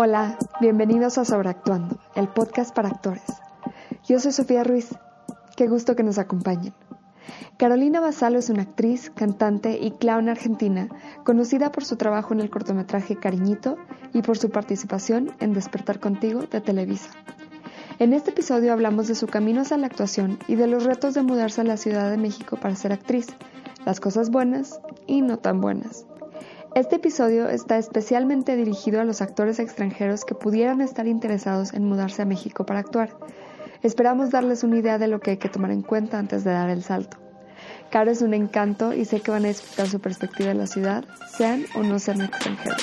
Hola, bienvenidos a Sobreactuando, el podcast para actores. Yo soy Sofía Ruiz. Qué gusto que nos acompañen. Carolina Basalo es una actriz, cantante y clown argentina, conocida por su trabajo en el cortometraje Cariñito y por su participación en Despertar Contigo de Televisa. En este episodio hablamos de su camino hacia la actuación y de los retos de mudarse a la Ciudad de México para ser actriz, las cosas buenas y no tan buenas. Este episodio está especialmente dirigido a los actores extranjeros que pudieran estar interesados en mudarse a México para actuar. Esperamos darles una idea de lo que hay que tomar en cuenta antes de dar el salto. Caro es un encanto y sé que van a disfrutar su perspectiva de la ciudad, sean o no sean extranjeros.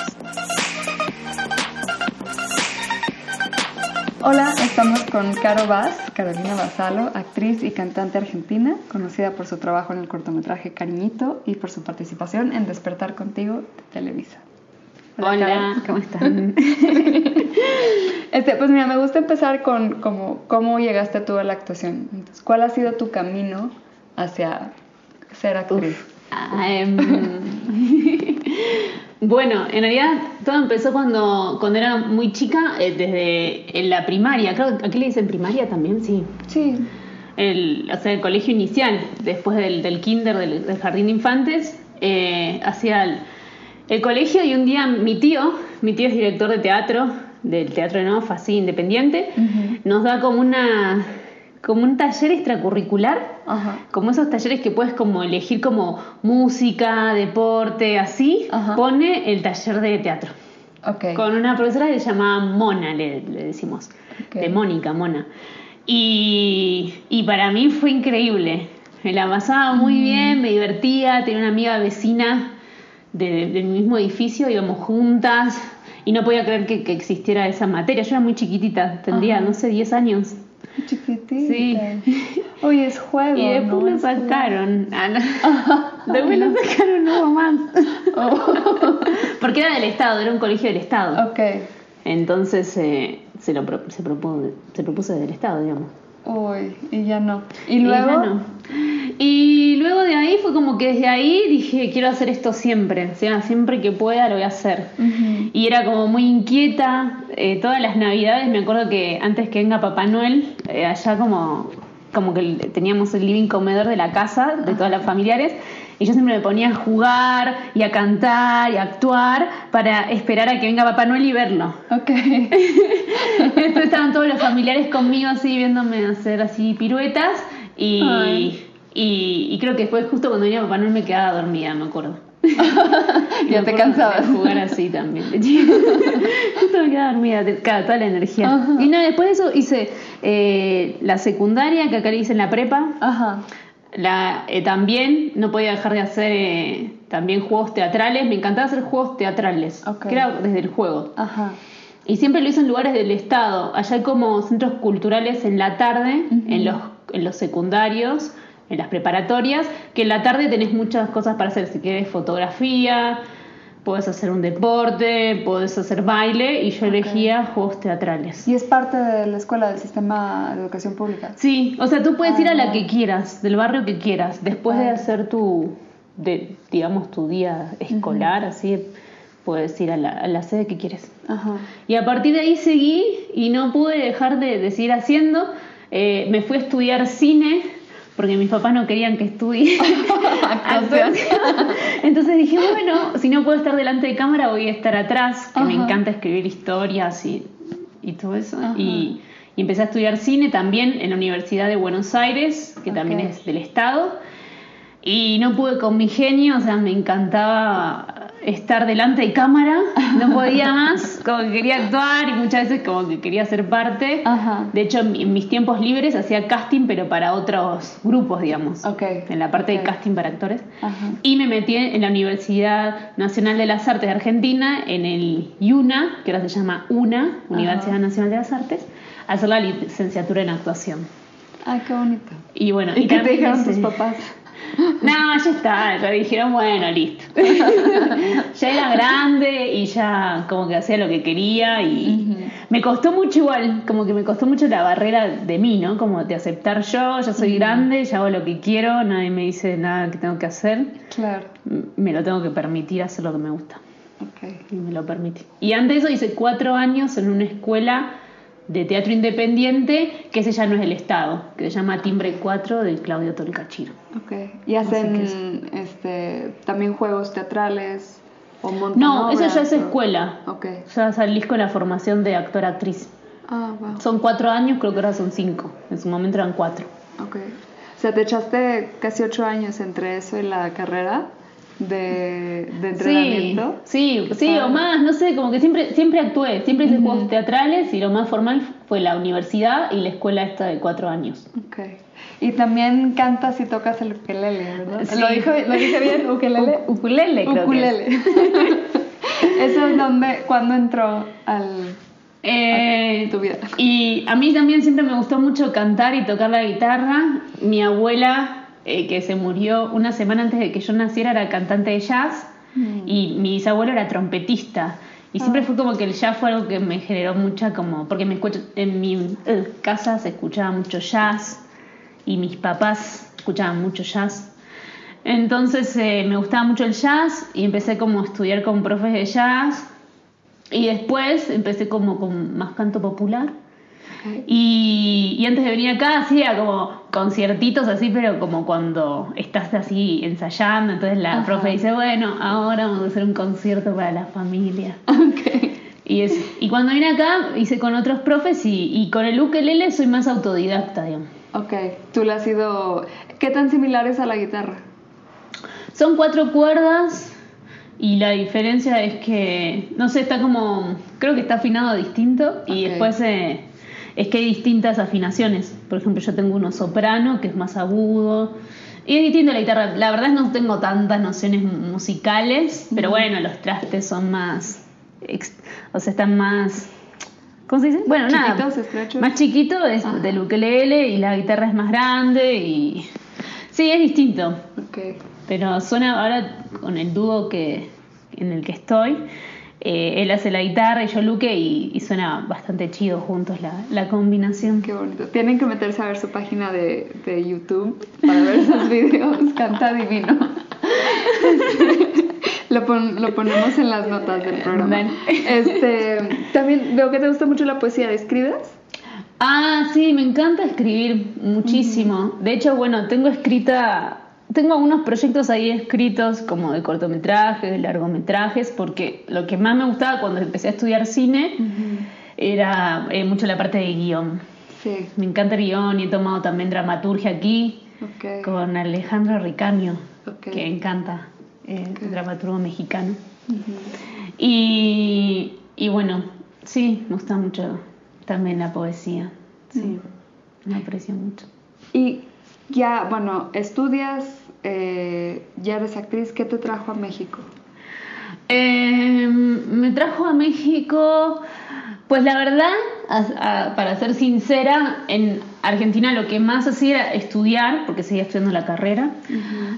Hola, estamos con Caro Vaz, Carolina Basalo, actriz y cantante argentina, conocida por su trabajo en el cortometraje Cariñito y por su participación en Despertar Contigo de Televisa. Hola, ¿cómo están? este, pues mira, me gusta empezar con como, cómo llegaste tú a la actuación. Entonces, ¿Cuál ha sido tu camino hacia ser actriz? Ah, em, bueno, en realidad todo empezó cuando, cuando era muy chica, eh, desde en la primaria. Creo aquí le dicen primaria también, sí. Sí. El, o sea, el colegio inicial, después del, del kinder, del, jardín de infantes, eh, hacia el, colegio y un día mi tío, mi tío es director de teatro, del Teatro de Nof, así independiente, nos da como una como un taller extracurricular, como esos talleres que puedes como elegir como música, deporte, así, pone el taller de teatro. Con una profesora que se llama Mona, le, decimos, de Mónica, Mona. Y, para mí fue increíble. Me la pasaba muy mm. bien, me divertía, tenía una amiga vecina del mismo edificio, íbamos juntas y no podía creer que, existiera esa materia. Yo era muy chiquitita, tendría, no sé, 10 años. Chiquitita. Sí. Oye, es juego. Y después lo sacaron. después lo sacaron no más. Oh. Porque era del Estado, era un colegio del Estado. Ok. Entonces eh, se, lo, se, propuso, se propuso del Estado, digamos. Uy, y ya no. ¿Y luego? Y, luego de ahí fue como que desde ahí dije, quiero hacer esto siempre, o sea, siempre que pueda lo voy a hacer. Y era como muy inquieta, eh, todas las navidades, me acuerdo que antes que venga Papá Noel, eh, allá como, como que teníamos el living comedor de la casa, de todas las familiares, y yo siempre me ponía a jugar y a cantar y a actuar para esperar a que venga Papá Noel y verlo. Ok. Entonces estaban todos los familiares conmigo así viéndome hacer así piruetas y, y, creo que después justo cuando venía Papá Noel me quedaba dormida, me acuerdo. ya te cansabas. De jugar así también. justo me quedaba dormida, toda la energía. Y no, después de eso hice eh, la secundaria, que acá le dicen la prepa. Ajá. La, eh, también no podía dejar de hacer eh, también juegos teatrales. Me encantaba hacer juegos teatrales, que era desde el juego. Ajá. Y siempre lo hice en lugares del Estado. Allá hay como centros culturales en la tarde, en, los, en los secundarios, en las preparatorias, que en la tarde tenés muchas cosas para hacer. Si quieres fotografía, puedes hacer un deporte, puedes hacer baile y yo elegía juegos teatrales. ¿Y es parte de la escuela del sistema de educación pública? Sí, o sea, tú puedes ir a la ah. que quieras, del barrio que quieras, después de ah. hacer tu, de, digamos, tu día escolar, así, puedes ir a la, sede que quieres. Y a partir de ahí seguí y no pude dejar de, seguir haciendo. Eh, me fui a estudiar cine porque mis papás no querían que estudie Entonces dije, bueno, si no puedo estar delante de cámara, voy a estar atrás, que me encanta escribir historias y, y todo eso. Y, empecé a estudiar cine también en la Universidad de Buenos Aires, que también es del Estado. Y no pude con mi genio, o sea, me encantaba estar delante de cámara, no podía más, como que quería actuar y muchas veces como que quería ser parte. De hecho, en mis tiempos libres hacía casting, pero para otros grupos, digamos. En la parte de casting para actores. Y me metí en la Universidad Nacional de las Artes de Argentina, en el IUNA, que ahora se llama UNA, Universidad Nacional de las Artes, a hacer la licenciatura en actuación. Ay, qué bonito. Y bueno, ¿y, qué te dijeron tus papás? No, ya está, ya dijeron, bueno, listo. ya era grande y ya como que hacía lo que quería y me costó mucho igual, como que me costó mucho la barrera de mí, ¿no? Como de aceptar yo, ya soy grande, ya hago lo que quiero, nadie me dice nada que tengo que hacer. Claro. Me lo tengo que permitir hacer lo que me gusta. Ok. y me lo permití. Y antes de eso hice cuatro años en una escuela de teatro independiente que ese ya no es el Estado, que se llama Timbre 4 del Claudio Tolcachiro. Ok. ¿Y hacen este, también juegos teatrales o No, eso ya es o- escuela. Ok. Ya salís con la formación de actor-actriz. Ah, wow. Son cuatro años, creo que ahora son cinco. En su momento eran cuatro. Ok. O sea, te echaste casi ocho años entre eso y la carrera de, de entrenamiento. Sí, sí, sí o más, no sé, como que siempre, siempre actué, siempre hice juegos teatrales y lo más formal fue la universidad y la escuela esta de cuatro años. Ok. Y también cantas y tocas el ukelele, ¿verdad? Sí. ¿Lo, dijo, ¿Lo dije bien? ¿Ukelele? U- ukulele, creo que es. Ukulele. ¿Eso es donde, cuándo entró al, Eh, tu vida? y a mí también siempre me gustó mucho cantar y tocar la guitarra. Mi abuela, eh, que se murió una semana antes de que yo naciera, era cantante de jazz y mi bisabuelo era trompetista. Y siempre fue como que el jazz fue algo que me generó mucha como, porque me escucho, en mi eh, casa se escuchaba mucho jazz y mis papás escuchaban mucho jazz. Entonces eh, me gustaba mucho el jazz y empecé como a estudiar con profes de jazz y después empecé como con más canto popular. Y, y antes de venir acá hacía como conciertitos así, pero como cuando estás así ensayando, entonces la Ajá. profe dice, bueno, ahora vamos a hacer un concierto para la familia. Ok. Y, es, y cuando vine acá hice con otros profes y, y con el ukelele soy más autodidacta, digamos. Ok. ¿Tú le has ido... ¿Qué tan similar es a la guitarra? Son cuatro cuerdas y la diferencia es que, no sé, está como, creo que está afinado distinto y después eh, es que hay distintas afinaciones. Por ejemplo, yo tengo uno soprano que es más agudo y es distinto la guitarra. La verdad no tengo tantas nociones musicales, pero bueno, los trastes son más, o sea, están más... ¿Cómo se dice? Bueno, nada. Más chiquito es Ajá. del ukelele y la guitarra es más grande y... Sí, es distinto. Pero suena ahora con el dúo que, en el que estoy. Eh, él hace la guitarra y yo Luque y, y suena bastante chido juntos la, la combinación. Qué bonito. Tienen que meterse a ver su página de, de YouTube para ver sus videos. Canta divino. Lo, pon- lo ponemos en las notas del programa. Este, también veo que te gusta mucho la poesía. ¿Escribes? Ah, sí, me encanta escribir muchísimo. De hecho, bueno, tengo escrita, tengo algunos proyectos ahí escritos como de cortometrajes, de largometrajes, porque lo que más me gustaba cuando empecé a estudiar cine era eh, mucho la parte de guion. Sí. Me encanta el guion y he tomado también dramaturgia aquí. Con Alejandro Ricaño, que encanta, eh, dramaturgo mexicano. Y, y bueno, sí, me gusta mucho también la poesía. Sí, me aprecio mucho. Y ya, bueno, estudias, eh, ya eres actriz. ¿Qué te trajo a México? Eh, me trajo a México, pues la verdad, a- a- para ser sincera, en Argentina lo que más hacía era estudiar, porque seguía estudiando la carrera.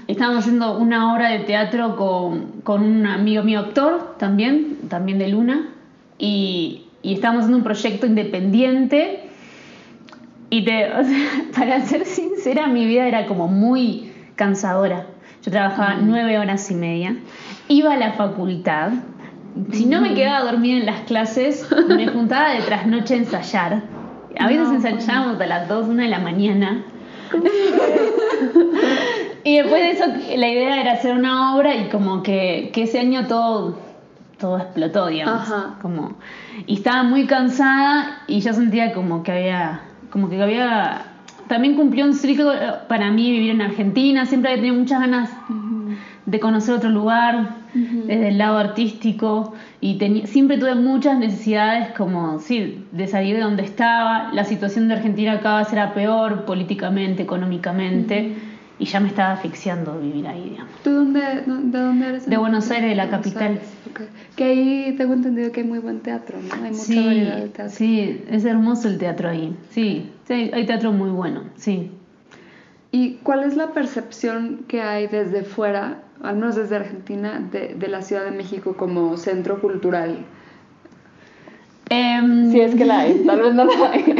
Estábamos haciendo una obra de teatro con, con un amigo mío actor también, también de Luna, y, y estábamos haciendo un proyecto independiente. Y te, o sea, para ser sincera, mi vida era como muy cansadora. Yo trabajaba nueve horas y media, iba a la facultad, si no me quedaba dormida en las clases, me juntaba de trasnoche a ensayar. A veces No, ensayábamos a las 2, 1 de la mañana. Y después de eso, la idea era hacer una obra y como que, que ese año todo, todo explotó, digamos. Ajá. Como, y estaba muy cansada y yo sentía como que había, como que había, también cumplió un ciclo para mí vivir en Argentina, siempre había tenido muchas ganas de conocer otro lugar desde el lado artístico y siempre tuve muchas necesidades como sí, de salir de donde estaba la situación de Argentina cada vez era peor políticamente económicamente y ya me estaba asfixiando vivir ahí digamos ¿Tú dónde, de dónde eres? De Buenos Aires, de la Buenos capital. Aires. Que ahí tengo entendido que hay muy buen teatro, ¿no? Hay mucha sí, variedad de teatro. sí, es hermoso el teatro ahí. Sí, sí, hay teatro muy bueno, sí. ¿Y cuál es la percepción que hay desde fuera, al menos desde Argentina, de, de la Ciudad de México como centro cultural? Em, Si es que la hay, tal vez no la hay.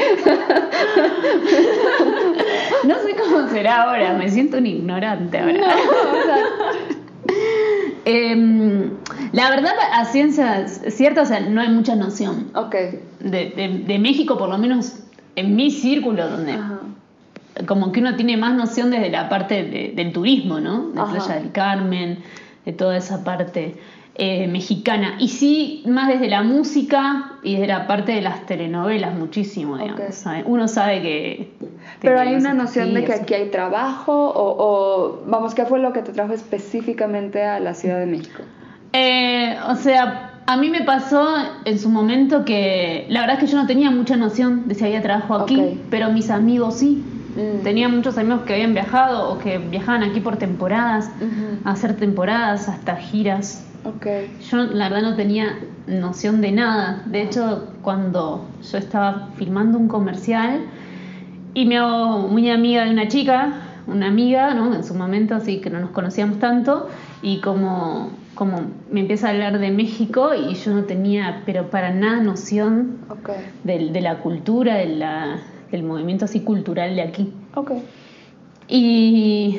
No sé cómo será ahora, me siento un ignorante ahora. Em, la verdad, a ciencias ciertas, o sea, no hay mucha noción. Ok. De, de- de México, por lo menos en mi círculo, donde Ajá. como que uno tiene más noción desde la parte de- del turismo, ¿no? De Ajá. Playa del Carmen, de toda esa parte eh, mexicana. Y sí, más desde la música y desde la parte de las telenovelas, muchísimo, digamos. Uno sabe que... Pero hay una noción de que aquí hay trabajo o, o, vamos, ¿qué fue lo que te trajo específicamente a la Ciudad de México? Eh, o sea, a mí me pasó en su momento que la verdad es que yo no tenía mucha noción de si había trabajo aquí, pero mis amigos sí. Mm. Tenía muchos amigos que habían viajado o que viajaban aquí por temporadas, a hacer temporadas, hasta giras. Yo la verdad no tenía noción de nada. De hecho, cuando yo estaba filmando un comercial y me hago muy amiga de una chica, una amiga, ¿no? En su momento, así que no nos conocíamos tanto, y como, como me empieza a hablar de México y yo no tenía, pero para nada noción Ok. del- de, la cultura, de la- del movimiento así cultural de aquí. Y,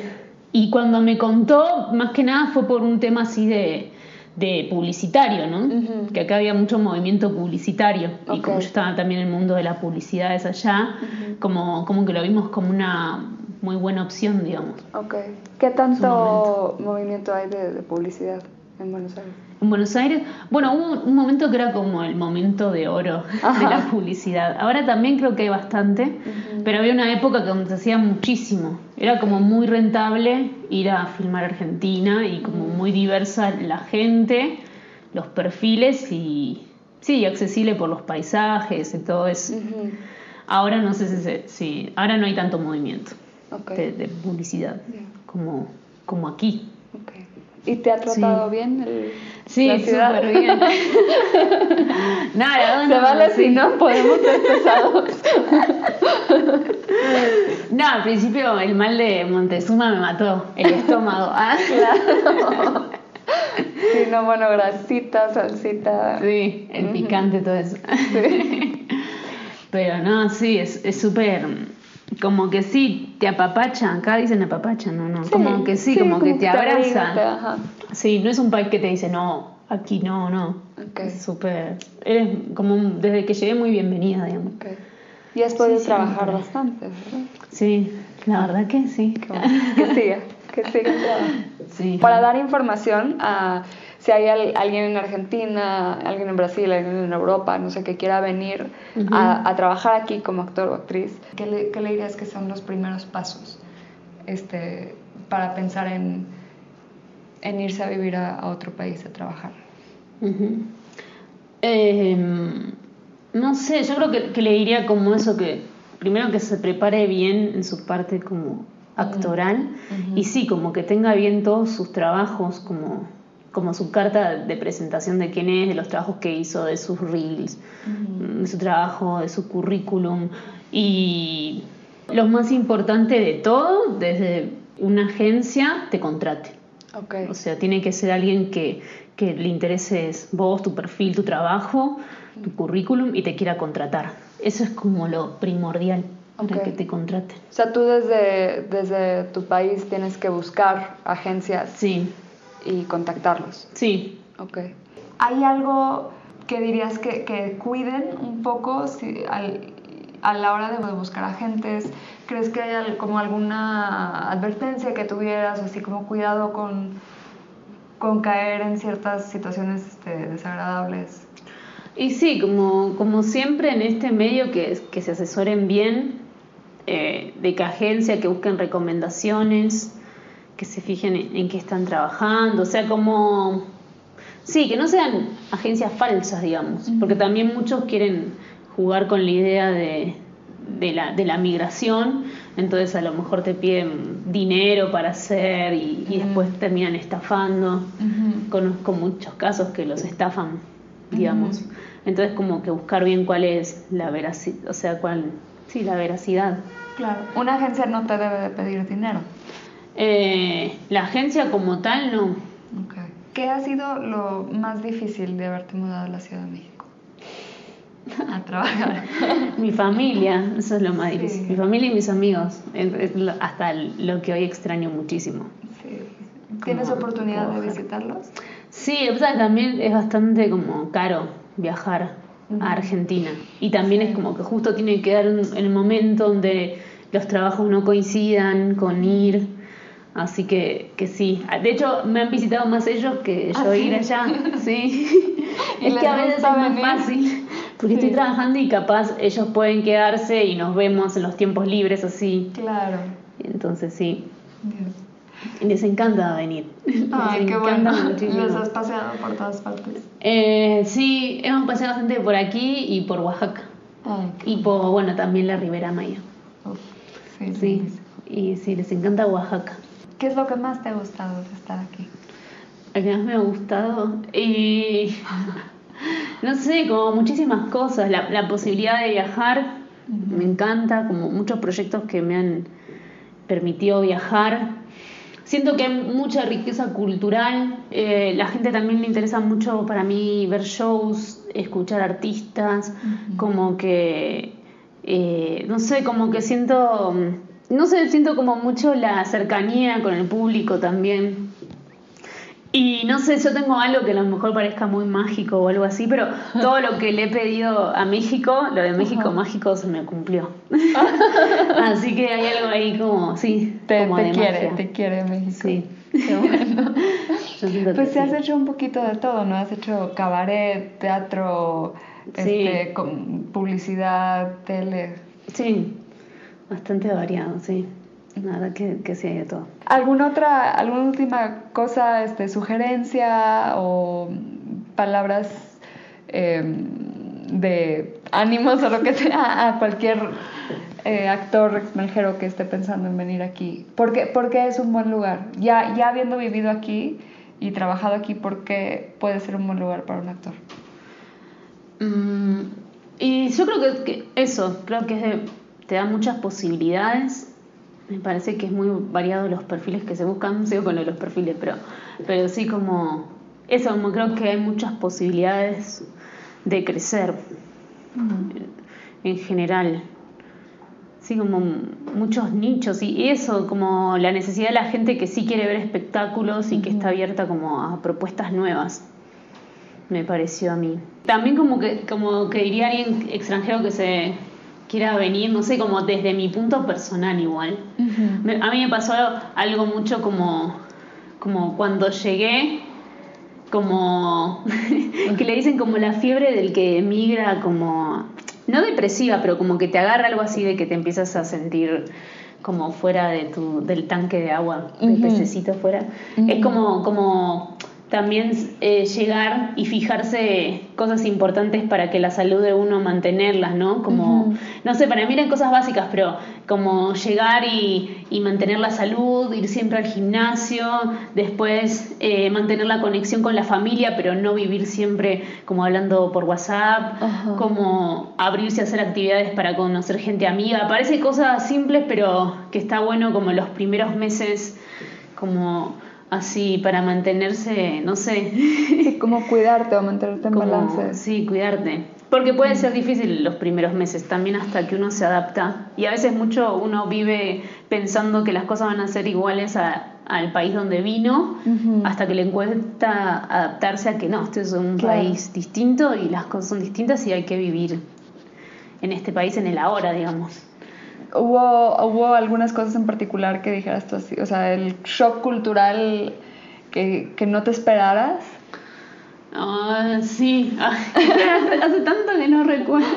y cuando me contó, más que nada fue por un tema así de, de publicitario, ¿no? Que acá había mucho movimiento publicitario. Y como yo estaba también en el mundo de la publicidad es allá, como, como que lo vimos como una muy buena opción, digamos. Ok. ¿Qué tanto movimiento hay de, de publicidad en Buenos Aires? En Buenos Aires, bueno, hubo un momento que era como el momento de oro de la publicidad. Ahora también creo que hay bastante, pero había una época que se hacía muchísimo. Era como muy rentable ir a filmar Argentina y como muy diversa la gente, los perfiles y sí, accesible por los paisajes y todo eso. Ahora no sé si, si- ahora no hay tanto movimiento de, de publicidad como, como aquí. ¿Y te ha tratado Sí. bien el, Sí, la ciudad? súper bien. Nada, Se no, vale sí. si no podemos ser pesados. No, al principio el mal de Montezuma me mató el estómago. Ah, Claro. Sí, no, bueno, grasita, salsita. Sí, el picante, todo eso. Sí. Pero no, sí, es es súper. Como que sí, te apapacha. Acá dicen apapacha, no, no. como que sí, como, que te abriga, te- ajá. Sí, no es un país que te dice, no, aquí no, no. Ok. Es súper. Eres como. un- desde que llegué, muy bienvenida, digamos. Ok. Y has podido Sí, trabajar bastante, ¿verdad? Sí, la verdad que sí. Bueno. Que siga, que siga. Sí. Para dar información a si hay al- alguien en Argentina, alguien en Brasil, alguien en Europa, no sé, que quiera venir a, a trabajar aquí como actor o actriz, ¿qué le, qué le dirías que son los primeros pasos este, para pensar en, en irse a vivir a, a otro país a trabajar? Eh, no sé, yo creo que, que le diría como eso que primero que se prepare bien en su parte como actoral y sí, como que tenga bien todos sus trabajos, como, como su carta de presentación de quién es, de los trabajos que hizo, de sus reels, de su trabajo, de su currículum y lo más importante de todo, desde una agencia te contrate. Ok. O sea, tiene que ser alguien que, que le intereses vos, tu perfil, tu trabajo, tu currículum y te quiera contratar. Eso es como lo primordial para que te contraten. O sea, tú desde, desde tu país tienes que buscar agencias Sí, y contactarlos. sí. Ok. ¿Hay algo que dirías que, que cuiden un poco si, al- a la hora de buscar agentes? ¿Crees que hay como alguna advertencia que tuvieras, así como cuidado con, con caer en ciertas situaciones este, desagradables? Y sí, como, como siempre en este medio que, que se asesoren bien, eh, de que agencia, que busquen recomendaciones, que se fijen en, en qué están trabajando, o sea, como... Sí, que no sean agencias falsas, digamos, porque también muchos quieren jugar con la idea de, de, la, de la migración, entonces a lo mejor te piden dinero para hacer y, y después terminan estafando. Conozco muchos casos que los estafan, digamos. Entonces como que buscar bien cuál es la veracidad, o sea, cuál, sí, la veracidad. Claro. Una agencia no te debe de pedir dinero. Eh, la agencia como tal no. ¿Qué ha sido lo más difícil de haberte mudado a la Ciudad de México? A trabajar. Mi familia, eso es lo más Sí. difícil. Mi familia y mis amigos, hasta lo que hoy extraño muchísimo. Sí. ¿Tienes oportunidad de visitarlos? Sí, o sea, también es bastante como caro viajar a Argentina. Y también es como que justo tiene que dar el momento donde los trabajos no coincidan con ir. Así que, que sí. De hecho, me han visitado más ellos que yo ¿Ah, ir allá. Sí. es que a veces es más fácil. Porque estoy trabajando y capaz ellos pueden quedarse y nos vemos en los tiempos libres así. Claro. Entonces sí. Les encanta venir. Ay, qué bueno. ¿Los has paseado por todas partes? Eh, sí, hemos paseado bastante por aquí y por Oaxaca. y por, bueno, también la Ribera Maya. sí, sí. Y sí, les encanta Oaxaca. ¿Qué es lo que más te ha gustado de estar aquí? Lo que más me ha gustado. Y. no sé, como muchísimas cosas. La, la posibilidad de viajar me encanta, como muchos proyectos que me han permitido viajar. Siento que hay mucha riqueza cultural. Eh, la gente también le interesa mucho para mí ver shows, escuchar artistas, como que. Eh, no sé, como que siento no sé, siento como mucho la cercanía con el público también. Y no sé, yo tengo algo que a lo mejor parezca muy mágico o algo así, pero todo lo que le he pedido a México, lo de México mágico se me cumplió. así que hay algo ahí como, sí, te, como te quiere, te quiere México. Sí. Qué bueno. pues te has hecho un poquito de todo, ¿no? Has hecho cabaret, teatro, este, publicidad, tele. Sí. Bastante variado, sí. Nada que, que sí hay de todo. ¿Alguna otra, alguna última cosa, este, sugerencia o palabras em, de ánimos o lo que sea a cualquier eh, actor extranjero que esté pensando en venir aquí? ¿Por qué, porque es un buen lugar? Ya, ya habiendo vivido aquí y trabajado aquí, ¿por qué puede ser un buen lugar para un actor? Mm, y yo creo que, que eso, creo que es de te da muchas posibilidades. Me parece que es muy variado los perfiles que se buscan, sigo con los perfiles, pero, pero sí como eso, como creo que hay muchas posibilidades de crecer en general. Sí, como muchos nichos y eso, como la necesidad de la gente que sí quiere ver espectáculos y que está abierta como a propuestas nuevas, me pareció a mí. También como que, como que diría alguien extranjero que se quiera venir, no sé, como desde mi punto personal igual. a mí me pasó algo mucho como, como cuando llegué, como que le dicen como la fiebre del que emigra, como, no depresiva, pero como que te agarra algo así de que te empiezas a sentir como fuera de tu, del tanque de agua, del pececito fuera. Es como, como también eh, llegar y fijarse cosas importantes para que la salud de uno mantenerlas, ¿no? Como, no sé, para mí eran cosas básicas, pero como llegar y, y mantener la salud, ir siempre al gimnasio, después eh, mantener la conexión con la familia, pero no vivir siempre como hablando por WhatsApp, como abrirse a hacer actividades para conocer gente amiga. Parece cosas simples, pero que está bueno como los primeros meses, como así para mantenerse, no sé. Sí, como cuidarte o mantenerte en balance. Sí, cuidarte. Porque puede ser difícil los primeros meses, también hasta que uno se adapta. Y a veces mucho uno vive pensando que las cosas van a ser iguales al país donde vino, hasta que le cuesta adaptarse a que no, este es un país distinto y las cosas son distintas y hay que vivir en este país en el ahora, digamos. ¿Hubo, ¿Hubo algunas cosas en particular que dijeras tú así? O sea, el shock cultural que, que no te esperaras. Ah, sí, hace tanto que no recuerdo.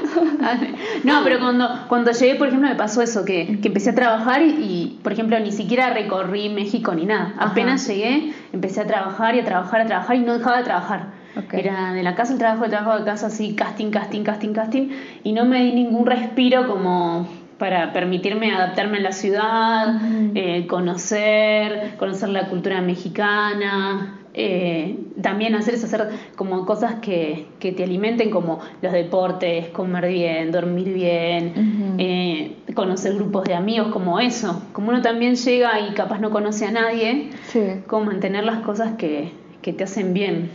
No, pero cuando, cuando llegué, por ejemplo, me pasó eso, que, que empecé a trabajar y, por ejemplo, ni siquiera recorrí México ni nada. Apenas llegué, empecé a trabajar y a trabajar, a trabajar y no dejaba de trabajar. Era de la casa el trabajo, el trabajo de casa, así, casting, casting, casting, casting, y no me di ningún respiro como para permitirme adaptarme a la ciudad, eh, conocer, conocer la cultura mexicana, eh, también hacer eso, hacer como cosas que, que, te alimenten, como los deportes, comer bien, dormir bien, eh, conocer grupos de amigos, como eso. Como uno también llega y capaz no conoce a nadie, como mantener las cosas que, que te hacen bien.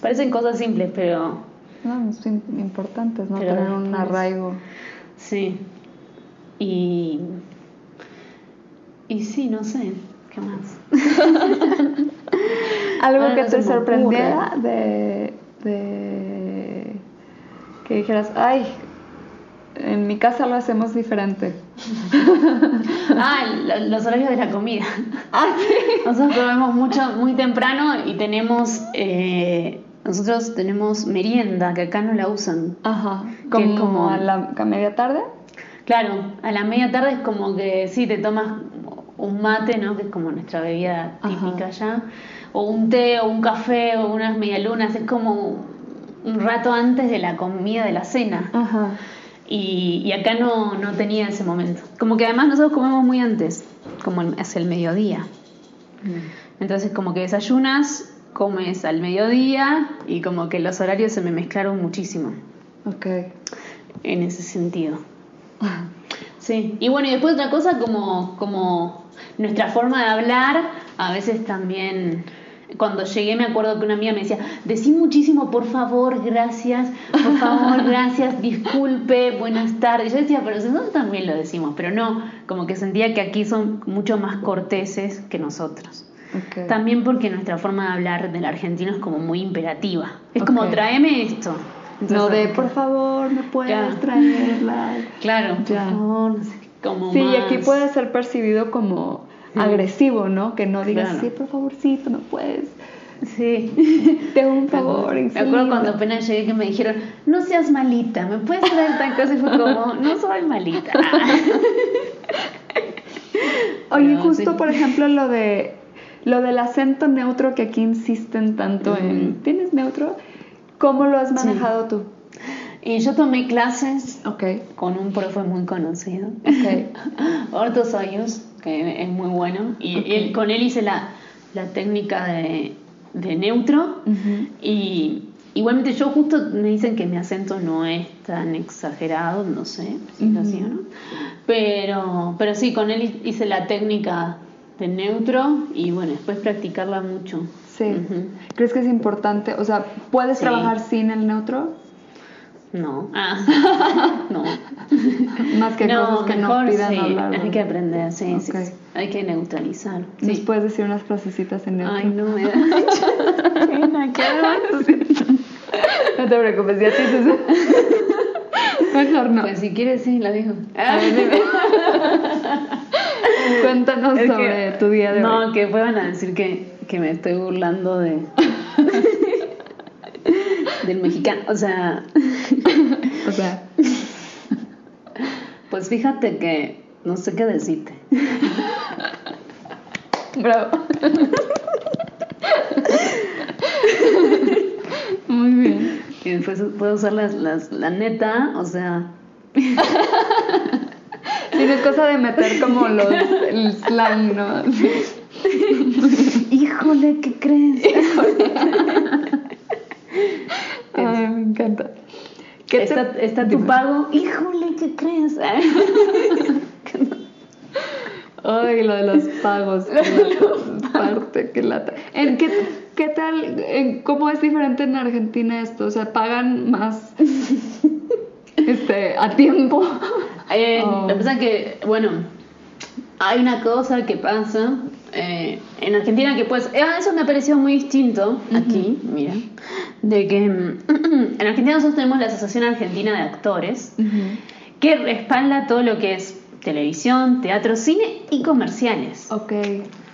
Parecen cosas simples, pero... No, son importantes, ¿no? Tener un arraigo. Sí. Y, y sí, no sé, ¿qué más? Algo Ahora que no te sorprendiera de, de que dijeras, ay, en mi casa lo hacemos diferente. Ah, lo- los horarios de la comida. Ah, Nosotros comemos mucho, muy temprano y tenemos, eh, nosotros tenemos merienda, que acá no la usan. Ajá. Como, como- a la a media tarde. Claro, a la media tarde es como que sí, te tomas un mate, ¿no? Que es como nuestra bebida típica ya. O un té, o un café, o unas medialunas. Es como un rato antes de la comida de la cena. Ajá. Y, y acá no, no tenía ese momento. Como que además nosotros comemos muy antes, como hacia el mediodía. Entonces como que desayunas, comes al mediodía y como que los horarios se me mezclaron muchísimo Ok. en ese sentido. Sí, y bueno, y después otra cosa como, como nuestra forma de hablar, a veces también, cuando llegué me acuerdo que una amiga me decía, decí muchísimo, por favor, gracias, por favor, gracias, disculpe, buenas tardes. Yo decía, pero nosotros también lo decimos, pero no, como que sentía que aquí son mucho más corteses que nosotros. También porque nuestra forma de hablar del argentino es como muy imperativa. Es como, tráeme esto. No de, Entonces, por favor, me puedes Ya. traerla. Claro, Ya. por favor, no sé, como Sí, y aquí puede ser percibido como agresivo, ¿no? Que no digas, Claro. sí, por favorcito, me puedes. Sí. Te hago un favor. Me acuerdo enseguida". cuando apenas llegué que me dijeron, no seas malita, ¿me puedes traer tal cosa? Y fue como, no soy malita. Oye, justo sí. por ejemplo lo de lo del acento neutro que aquí insisten tanto en. ¿tienes neutro? ¿Cómo lo has manejado tú? Y yo tomé clases con un profe muy conocido, ok. Orto Soyuz, que es muy bueno, y él, con él hice la, la técnica de, de neutro. Y igualmente yo justo me dicen que mi acento no es tan exagerado, no sé si es así o no. Pero, pero sí, con él hice la técnica de neutro y bueno, después practicarla mucho. Sí. ¿Crees que es importante? O sea, ¿puedes Sí. trabajar sin el neutro? No. Ah. no. Más que cosas que no pidan sí, hablar. Hay que aprender, sí, sí. Hay que neutralizar. ¿Nos puedes decir unas frasecitas en neutro? Ay, no me da pena. No te preocupes, ya tienes. Mejor no. Pues si quieres, sí, la digo. A ver, dime. Cuéntanos Es que- sobre tu día de no, hoy. que después van a decir que, que me estoy burlando de. del mexicano. O sea, O sea, pues fíjate que no sé qué decirte. bravo. Muy bien. Y después puedo usar las, las, la neta, o sea. Sí, no es cosa de meter como los, el slang, ¿no? Híjole, ¿qué crees? Ay, me encanta. ¿Qué te- está tu pago. Híjole, ¿qué crees? Ay, lo de los pagos. parte que lata. ¿En qué, qué tal? en ¿Cómo es diferente en Argentina esto? O sea, pagan más este, a tiempo. Eh, Oh. Lo que pasa es que, bueno, hay una cosa que pasa eh, en Argentina que pues, eh, eso me pareció muy distinto aquí, mira, de que mm, en Argentina nosotros tenemos la Asociación Argentina de Actores que respalda todo lo que es televisión, teatro, cine y comerciales. Ok.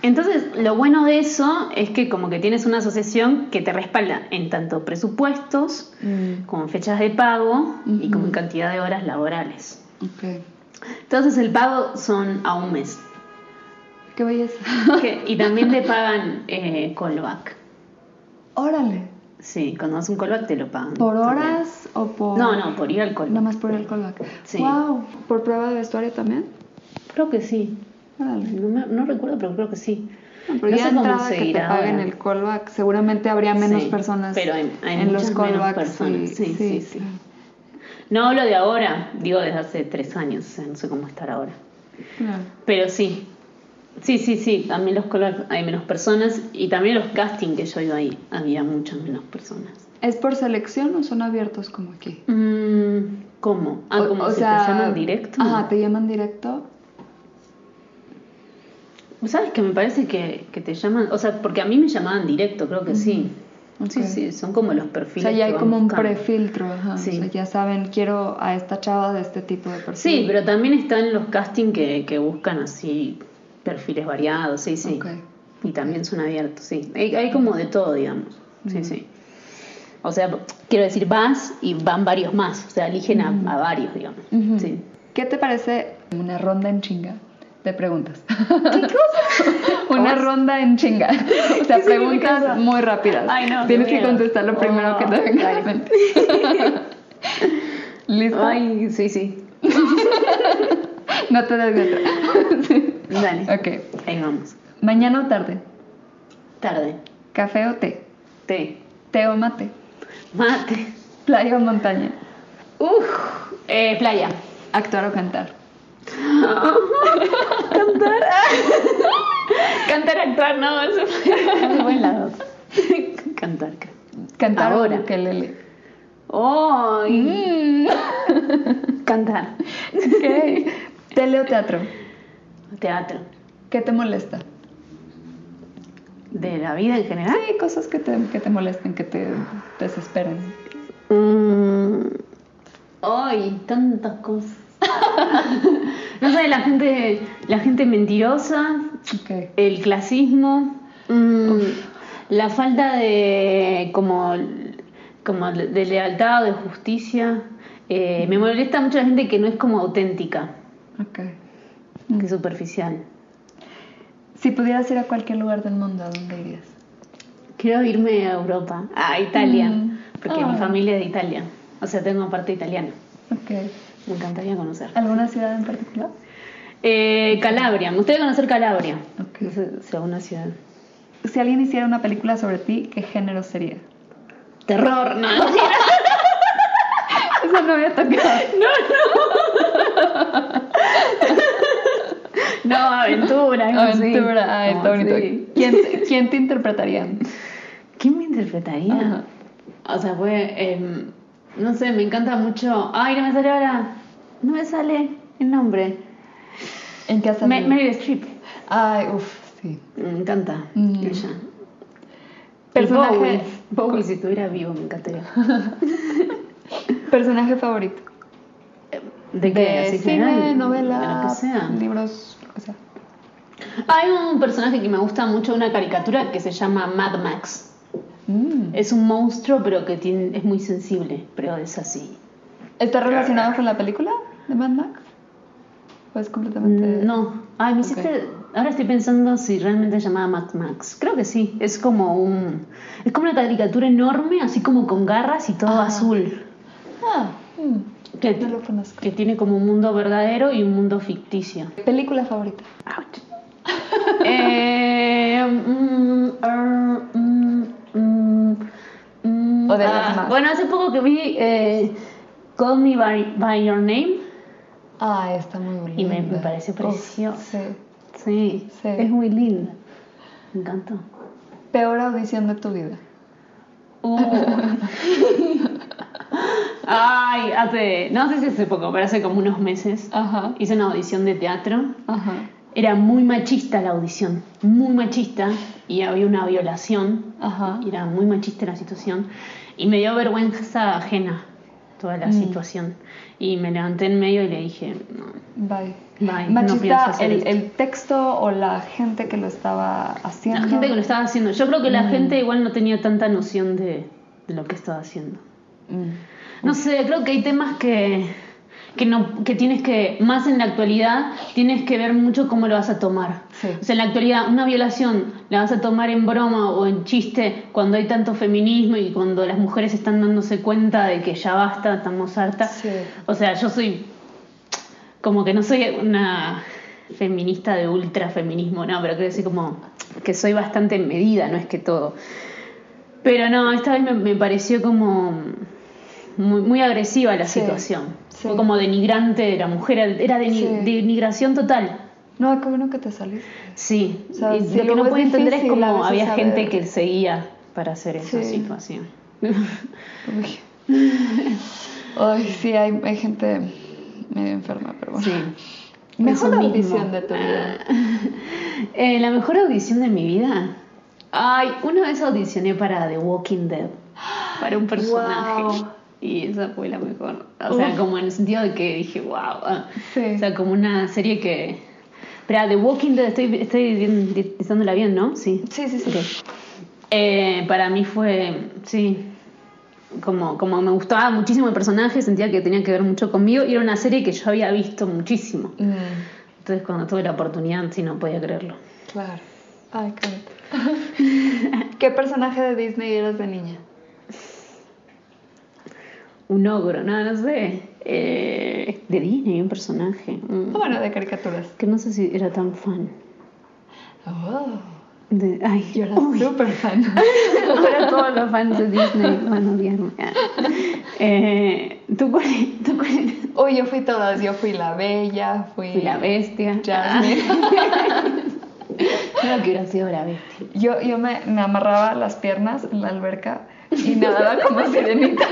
Entonces, lo bueno de eso es que como que tienes una asociación que te respalda en tanto presupuestos Mm, como fechas de pago y como en cantidad de horas laborales. ok. Entonces el pago son a un mes. Qué belleza. Que- y también te pagan eh, callback. Órale. Sí, cuando haces un callback te lo pagan. ¿Por también. horas o por.? No, no, por ir al callback. Nada más por el callback. Sí. Wow. ¿Por prueba de vestuario también? Creo que sí. Órale. No, me- no recuerdo, pero creo que sí. No, pero No ya sé cómo entrada que te seguirá paguen el callback, seguramente habría menos Sí, personas pero hay- hay en los callbacks. personas, sí, sí, sí. claro. No hablo de ahora, digo desde hace tres años, o sea, no sé cómo estar ahora. Claro. Pero sí, sí, sí, sí, también los callbacks hay menos personas y también los castings que yo iba ahí había muchas menos personas. ¿Es por selección o son abiertos como aquí? Mm, ¿Cómo? Ah, O- como o si sea, te llaman directo. Ajá, te llaman directo. ¿Sabes que me parece que, que te llaman? O sea, porque a mí me llamaban directo, creo que sí. Sí, Ok. sí, son como los O perfiles. sea, ya hay como un prefiltro, ajá. Sí. O sea, ya saben, quiero a esta chava de este tipo de perfil. Sí, pero también están los castings que, que buscan así perfiles variados, sí, sí. Y también son abiertos, sí. Hay, hay como de todo, digamos. Sí, sí. O sea, quiero decir, vas y van varios más. O sea, eligen a, a varios, digamos. Sí. ¿Qué te parece una ronda en chinga de preguntas? ¿Qué cosa? una ronda en chinga. O sea, ¿Qué significa preguntas muy rápidas. Ay, no, Tienes que contestar lo primero Oh, que te venga a la mente. ¿Listo? Ay, sí, sí. No te des. Dale. Ok. Ahí vamos. Mañana o tarde. Tarde. Café o té. Té. Té o mate. Mate. Playa o montaña. Uf. Eh, playa. Actuar o cantar. Cantar. Cantar, actuar, no, eso es buen lado. Cantar, creo. Cantar Ahora. o ukelele. ¡Ay! Mm. Cantar. Ok. Tele o teatro. Teatro. ¿Qué te molesta? ¿De la vida en general? Sí, cosas que te, que te molesten, que te desesperen. Mm. Ay, tantas cosas. no sé, la gente, la gente mentirosa, el clasismo, mm, la falta de como, como de lealtad o de justicia. Eh, me molesta mucho la gente que no es como auténtica, Ok. Es superficial. Si pudieras ir a cualquier lugar del mundo, ¿a dónde irías? Quiero irme a Europa, a Italia, Mm. porque Ah. mi familia es de Italia, o sea, tengo parte italiana. Ok. Me encantaría conocer. ¿Alguna ciudad en particular? Eh, Calabria, me gustaría conocer Calabria. Ok. No sé si alguna ciudad. Si alguien hiciera una película sobre ti, ¿qué género sería? Terror, no. Eso no había tocado. No, aventura, algo así. Aventura, ah, está bonito. sí. ¿Quién, ¿Quién te interpretaría? ¿Quién me interpretaría? Ajá. O sea, fue. em, no sé, me encanta mucho. Ay, no me sale ahora. No me sale el nombre. ¿En qué salido? Meryl Streep. Ay, uff, sí. Me encanta. Mm. Ella. Personaje- Bowie. Bowie, si estuviera vivo, me encantaría. Personaje favorito. ¿De qué? Así cine, de novela, Lo que sea. libros, sea. Hay un personaje que me gusta mucho, una caricatura que se llama Mad Max. Mm. Es un monstruo, pero que tiene, es muy sensible, pero es así. ¿Está relacionado con la película de Mad Max? ¿O es completamente.? Mm, No. Ay, me hiciste. Ahora estoy pensando si realmente se llamaba Mad Max. Creo que sí. Es como un. Es como una caricatura enorme, así como con garras y todo Ah. azul. Ah, mm, Que, no lo conozco. que tiene como un mundo verdadero y un mundo ficticio. ¿Película favorita? Eh, mm, er, mm, mm, O de las ah, más. Bueno, hace poco que vi eh, Call Me by, by Your Name Ah, está muy bonita. y me, me pareció preciosa. sí. Sí, Sí. es muy linda. Me encantó. Peor audición de tu vida. Uh. Ay, hace, no sé si hace poco, pero hace como unos meses Ajá. hice una audición de teatro. Ajá. Era muy machista la audición, muy machista, y había una violación, Ajá. y era muy machista la situación, y me dio vergüenza ajena toda la Mm. situación. Y me levanté en medio y le dije, no, Bye. Bye, no Machista, hacer el, el texto o la gente que lo estaba haciendo. la gente que lo estaba haciendo, yo creo que la Mm. gente igual no tenía tanta noción de, de lo que estaba haciendo. Mm. No sé, creo que hay temas que, que, no, que tienes que, más en la actualidad, tienes que ver mucho cómo lo vas a tomar. Sí. O sea, en la actualidad, una violación la vas a tomar en broma o en chiste cuando hay tanto feminismo y cuando las mujeres están dándose cuenta de que ya basta, estamos hartas. Sí. O sea, yo soy como que no soy una feminista de ultra feminismo, no, pero quiero decir como que soy bastante medida, no es que todo. Pero no, esta vez me, me pareció como muy, muy agresiva la Sí, situación. sí. Fue como denigrante de la mujer, era deni- Sí. denigración total. No, qué bueno que te saliste. Sí, O sea, y sí, lo que no puedo entender es veces había saber. gente que seguía para hacer esa situación. Uy. Ay, sí, hay, hay gente medio enferma, pero bueno. Mejor audición de tu vida. Eh, la mejor audición de mi vida. Ay, una vez audicioné para The Walking Dead. Para un personaje. Wow. Y esa fue la mejor. O sea, Uf. como en el sentido de que dije, wow. ah. Sí. O sea, como una serie que. Espera, The Walking Dead, estoy, estoy bien- diciéndola bien, ¿no? Sí. Sí, sí, sí. Ok. Eh, para mí fue, sí, como, como me gustaba muchísimo el personaje, sentía que tenía que ver mucho conmigo y era una serie que yo había visto muchísimo. Mm, Entonces cuando tuve la oportunidad, sí, no podía creerlo. claro. Ay, qué bonito. ¿Qué personaje de Disney eras de niña? Un ogro, no, no sé. Eh, de Disney, un personaje. bueno, de caricaturas. Que no sé si era tan fan. Oh, De, ay, yo era súper fan. Ahora todos los fans de Disney van a odiarme. Eh, ¿tú, cuál, ¿Tú cuál? Uy, yo fui todas. Yo fui la bella, fui, Fui la bestia. Jasmine. Creo que hubiera sido la bestia. Yo, yo me, me amarraba las piernas en la alberca y nadaba como sirenita.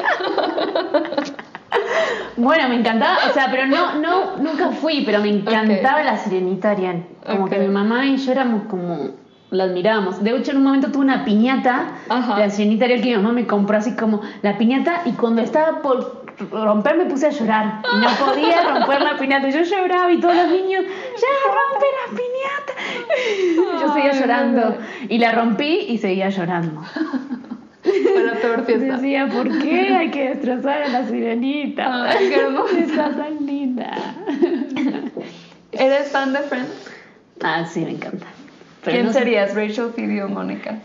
Bueno, me encantaba, o sea, pero no, no, nunca fui, pero me encantaba la sirenita Ariel. Como que mi mamá y yo éramos como, la admirábamos. De hecho, en un momento tuve una piñata, Ajá. la sirenita Ariel que mi mamá me compró así como la piñata y cuando estaba por romper me puse a llorar. Y no podía romper la piñata. Yo lloraba y todos los niños, ya rompe la piñata. Yo seguía llorando. Y la rompí y seguía llorando. La peor fiesta. Decía, ¿por qué hay que destrozar a la sirenita? Ay, qué hermosa. Está tan linda. ¿Eres fan de Friends? Ah, sí, me encanta. Pero ¿Quién no sé- serías? ¿Rachel, Phoebe o Mónica?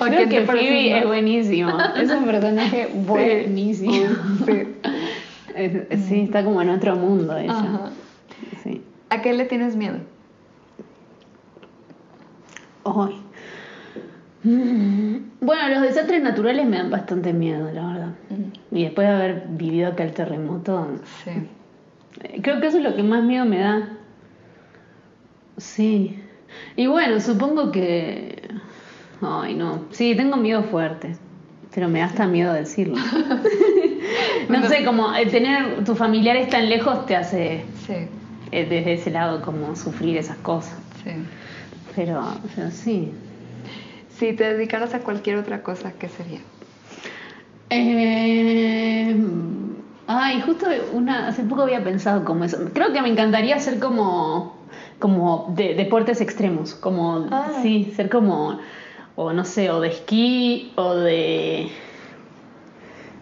¿O Creo que Phoebe es buenísimo. Es un personaje buenísimo. Sí. Es- Sí, está como en otro mundo ella. Ajá. Sí. ¿A qué le tienes miedo? Ay. Mm. Bueno, los desastres naturales me dan bastante miedo, la verdad. Y después de haber vivido acá el terremoto, Sí. Eh, Creo que eso es lo que más miedo me da. Sí. Y bueno, supongo que... Ay, no. Sí, tengo miedo fuerte. Pero me da hasta miedo decirlo. no sé, como el tener tus familiares tan lejos te hace Sí, eh, desde ese lado como sufrir esas cosas. sí. Pero, pero sí. Si te dedicaras a cualquier otra cosa, ¿qué sería? Eh, ay, justo una, hace poco había pensado como eso. Creo que me encantaría ser como, como de deportes extremos, como, Ah. sí, ser como, o no sé, o de esquí, o de,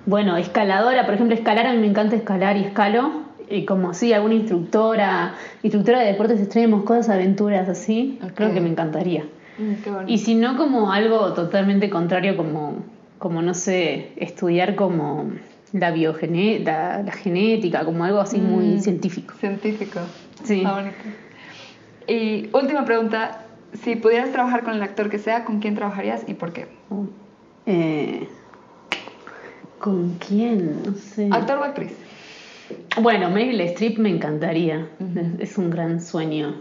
bueno, escaladora, por ejemplo, escalar, a mí me encanta escalar y escalo, y como sí, alguna instructora, instructora de deportes extremos, cosas, aventuras así, creo que me encantaría. Mm. Y si no, como algo totalmente contrario, como, como no sé, estudiar como la, biogene la, la genética, como algo así muy Mm. científico. Científico. Sí. Bonito. Y última pregunta. Si pudieras trabajar con el actor que sea, ¿con quién trabajarías y por qué? Eh, ¿Con quién? No sé. ¿Actor o actriz? Bueno, Meryl Streep me encantaría. es un gran sueño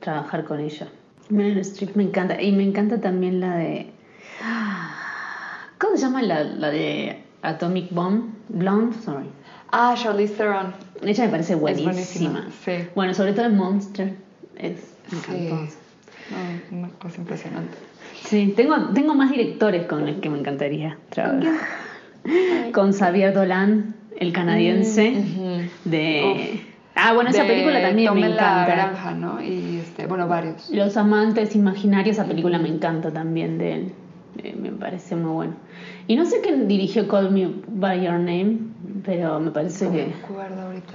trabajar con ella. Meryl Streep me encanta. Y me encanta también la de. ¿Cómo se llama la, la de Atomic Bomb? Blonde, sorry. Ah, Charlize Theron. Ella me parece buenísima. buenísima, sí. Bueno, sobre todo en Monster. Es, Sí. No, una cosa impresionante. Sí, tengo, tengo más directores con los que me encantaría trabajar. Con Xavier Dolan, el canadiense, Mm, de... Ah, bueno, esa película también me la encanta. granja, ¿no? Y este, bueno, varios. Los amantes imaginarios, esa película me encanta también de él. Eh, me parece muy bueno. Y no sé quién dirigió Call Me By Your Name, pero me parece No que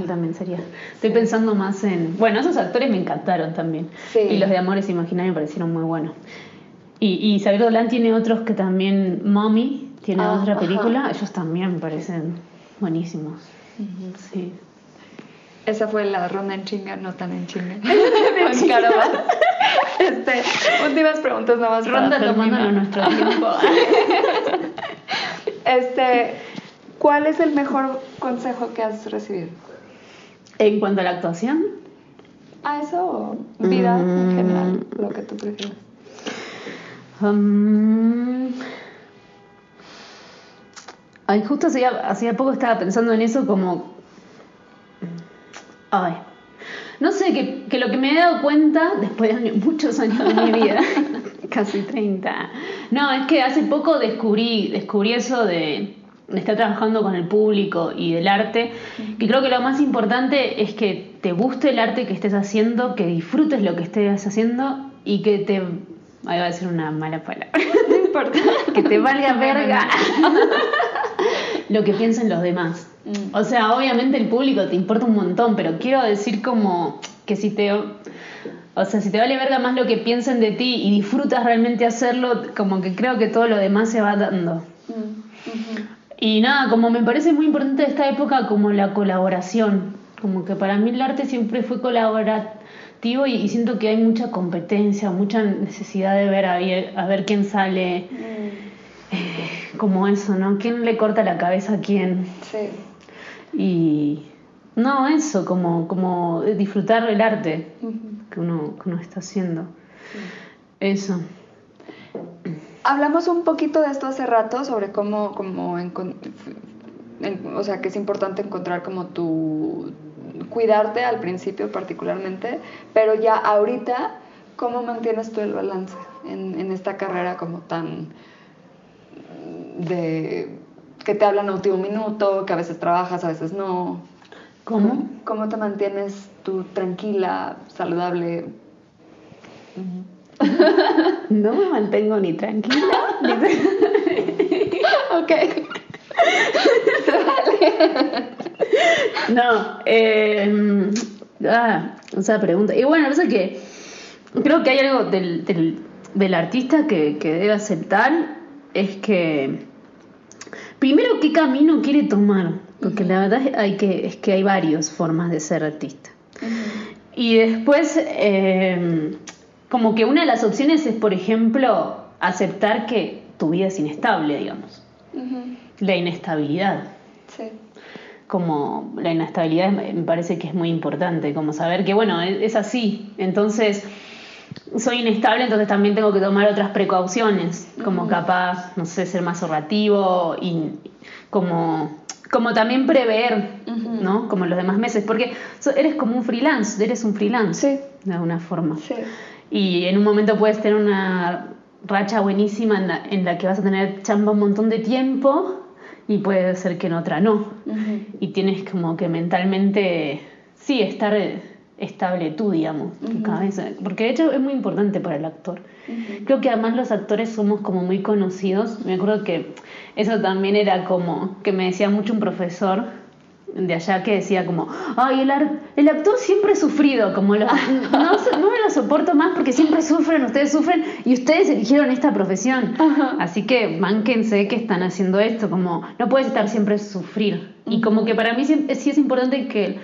me también sería. Estoy pensando más en. Bueno, esos actores me encantaron también. Sí. Y los de Amores Imaginarios me parecieron muy buenos. Y, y Xavier Dolan tiene otros que también. Mommy tiene Ah, otra ajá. película. Ellos también me parecen buenísimos. Sí. Esa fue la ronda en chinga, no tan en chinga. Carabas. Este, últimas preguntas nada más. para Ronda terminar. nuestro tiempo. Este, ¿cuál es el mejor consejo que has recibido? en cuanto a la actuación, ¿A eso o vida en Mm. general? Lo que tú prefieras. Um, ay, justo hacía, hacía poco estaba pensando en eso como... Ay. no sé, que, que, lo que me he dado cuenta, después de muchos años de mi vida, casi 30, no, es que hace poco descubrí, descubrí eso de, de estar trabajando con el público y del arte, que creo que lo más importante es que te guste el arte que estés haciendo, que disfrutes lo que estés haciendo y que te... Ahí va a decir una mala palabra. No importa. que te valga verga lo que piensen los demás. Mm. O sea, obviamente el público te importa un montón, pero quiero decir como que si te... O sea, si te vale verga más lo que piensen de ti y disfrutas realmente hacerlo, como que creo que todo lo demás se va dando. Mm. Y nada, como me parece muy importante esta época como la colaboración, como que para mí el arte siempre fue colaborativo y, y siento que hay mucha competencia, mucha necesidad de ver a, ver- a ver quién sale, Mm, como eso, ¿no? ¿Quién le corta la cabeza a quién? Sí. Y no, eso, como, como disfrutar el arte que uno, que uno está haciendo. Eso. Hablamos un poquito de esto hace rato, sobre cómo, cómo en- o sea, que es importante encontrar como tu, cuidarte al principio particularmente, pero ya ahorita, ¿cómo mantienes tú el balance en, en esta carrera como tan de que te hablan a último minuto, que a veces trabajas, a veces no? ¿Cómo? ¿Cómo te mantienes tú tranquila, saludable? No me mantengo ni tranquila. ni Ok. No, eh, ah, esa pregunta. Y bueno, no sé que creo que hay algo del, del, del artista que, que debe aceptar, es que primero qué camino quiere tomar, porque la verdad hay que, es que hay varias formas de ser artista. Y después, eh, como que una de las opciones es, por ejemplo, aceptar que tu vida es inestable, digamos. La inestabilidad Sí. como la inestabilidad me me parece que es muy importante, como saber que, bueno, es, es así. Entonces, soy inestable, entonces también tengo que tomar otras precauciones, como capaz, no sé, ser más ahorrativo y como, como también prever. ¿no? Como los demás meses, porque eres como un freelance, eres un freelance, Sí. de alguna forma. Sí. Y en un momento puedes tener una racha buenísima en la, en la que vas a tener chamba un montón de tiempo y puede ser que en otra no. Y tienes como que mentalmente, sí, estar eh, estable tú, digamos. cada vez- porque de hecho es muy importante para el actor. Creo que además los actores somos como muy conocidos. Me acuerdo que eso también era como que me decía mucho un profesor de allá que decía como, ay, el, el actor siempre ha sufrido, como no, no me lo soporto más porque siempre sufren, ustedes sufren y ustedes eligieron esta profesión. Así que mánquense que están haciendo esto, como no puedes estar siempre sufrir. Y como que para mí sí, sí es importante que,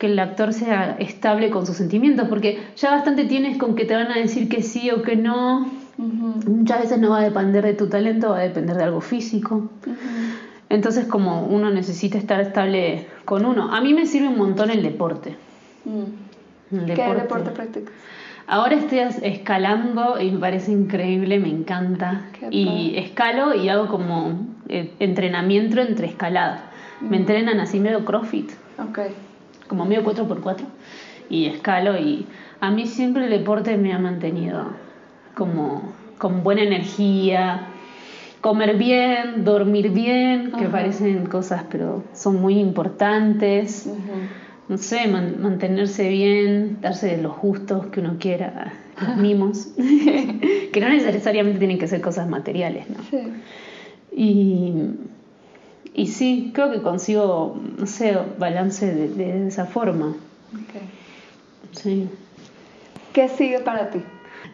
que el actor sea estable con sus sentimientos, porque ya bastante tienes con que te van a decir que sí o que no. Muchas veces no va a depender de tu talento, va a depender de algo físico. Entonces como uno necesita estar estable con uno. A mí me sirve un montón el deporte. Mm. El ¿Qué deporte practicas? Ahora estoy escalando y me parece increíble, me encanta. Qué Y padre. escalo y hago como eh, entrenamiento entre escalada. Me entrenan así medio CrossFit, Ok. Como medio 4x4. Y escalo y a mí siempre el deporte me ha mantenido como con buena energía. Comer bien, dormir bien, que Ajá. parecen cosas, pero son muy importantes no sé, man- mantenerse bien, darse los gustos que uno quiera, los mimos, que no necesariamente tienen que ser cosas materiales, ¿no? Sí. Y, y sí, creo que consigo, no sé, balance de, de esa forma, sí. ¿Qué sigue para ti?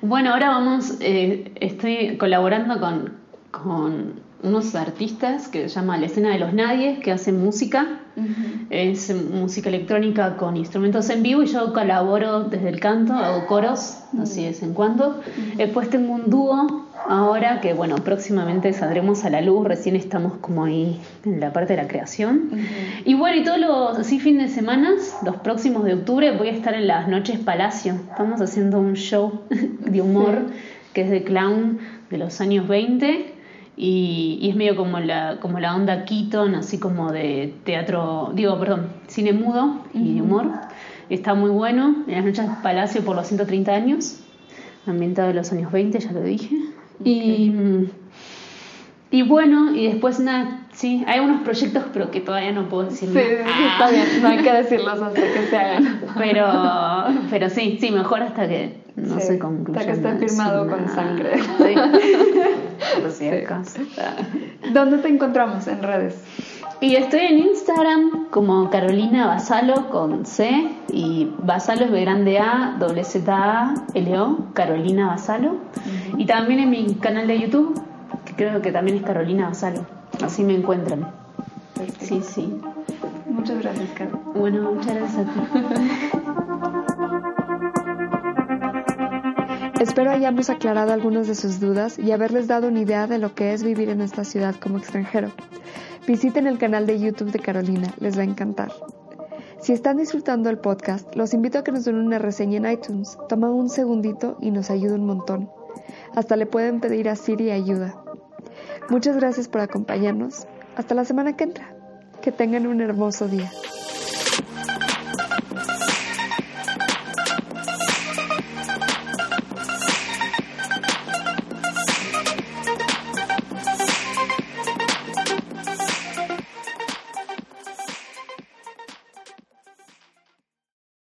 Bueno, ahora vamos, eh, estoy colaborando con, con unos artistas que se llama La Escena de los Nadies, que hacen música. Es música electrónica con instrumentos en vivo y yo colaboro desde el canto, hago coros, así de vez en cuando. Después tengo un dúo ahora que, bueno, próximamente saldremos a la luz, recién estamos como ahí en la parte de la creación. Y bueno, y todos los así fin de semana, los próximos de octubre, voy a estar en las Noches Palacio. Estamos haciendo un show de humor que es de clown de los años 20 y, y es medio como la, como la onda Keaton, así como de teatro, digo, perdón, cine mudo y de humor. Está muy bueno. En las noches Palacio por los 130 años, ambientado de los años 20, ya lo dije. Y, y bueno, y después nada, sí, hay unos proyectos, pero que todavía no puedo decir Sí, está bien, no hay que decirlos hasta que se hagan. Pero, pero sí, sí, mejor hasta que no Sí, se concluya. hasta que esté firmado con sangre. Sí. Por si Sí. ¿Dónde te encontramos en redes? Y estoy en Instagram como Carolina Basalo con C y Basalo es B grande A, doble Z A, L O, Carolina Basalo. Y también en mi canal de YouTube, que creo que también es Carolina Basalo. Así me encuentran. Sí, sí. Muchas gracias, Caro. Bueno, muchas gracias a ti. Espero hayamos aclarado algunas de sus dudas y haberles dado una idea de lo que es vivir en esta ciudad como extranjero. Visiten el canal de YouTube de Carolina, les va a encantar. Si están disfrutando el podcast, los invito a que nos den una reseña en iTunes. Toma un segundito y nos ayuda un montón. Hasta le pueden pedir a Siri ayuda. Muchas gracias por acompañarnos. Hasta la semana que entra. Que tengan un hermoso día.